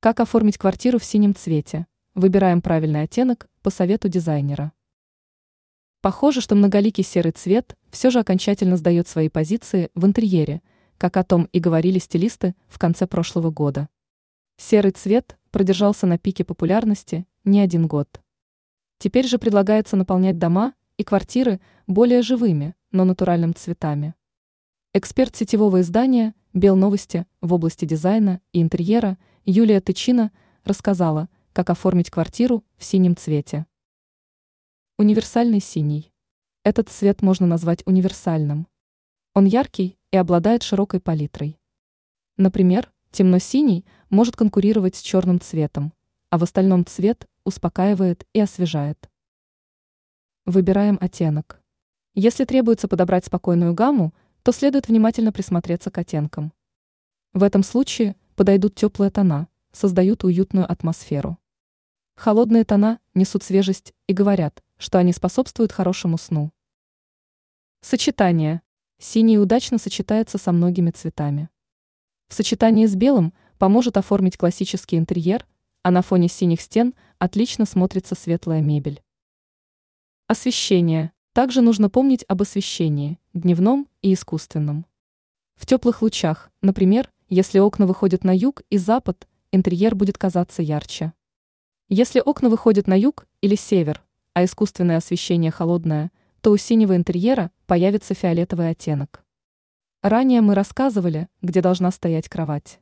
Как оформить квартиру в синем цвете? Выбираем правильный оттенок по совету дизайнера. Похоже, что многоликий серый цвет все же окончательно сдает свои позиции в интерьере, как о том и говорили стилисты в конце прошлого года. Серый цвет продержался на пике популярности не один год. Теперь же предлагается наполнять дома и квартиры более живыми, но натуральными цветами. Эксперт сетевого издания «Белновости» в области дизайна и интерьера Юлия Тычина рассказала, как оформить квартиру в синем цвете. Универсальный синий. Этот цвет можно назвать универсальным. Он яркий и обладает широкой палитрой. Например, темно-синий может конкурировать с черным цветом, а в остальном цвет успокаивает и освежает. Выбираем оттенок. Если требуется подобрать спокойную гамму, то следует внимательно присмотреться к оттенкам. В этом случае подойдут теплые тона, создают уютную атмосферу. Холодные тона несут свежесть и говорят, что они способствуют хорошему сну. Сочетание. Синий удачно сочетается со многими цветами. В сочетании с белым поможет оформить классический интерьер, а на фоне синих стен отлично смотрится светлая мебель. Освещение. Также нужно помнить об освещении, дневном и искусственном. В теплых лучах, например, если окна выходят на юг и запад, интерьер будет казаться ярче. Если окна выходят на юг или север, а искусственное освещение холодное, то у синего интерьера появится фиолетовый оттенок. Ранее мы рассказывали, где должна стоять кровать.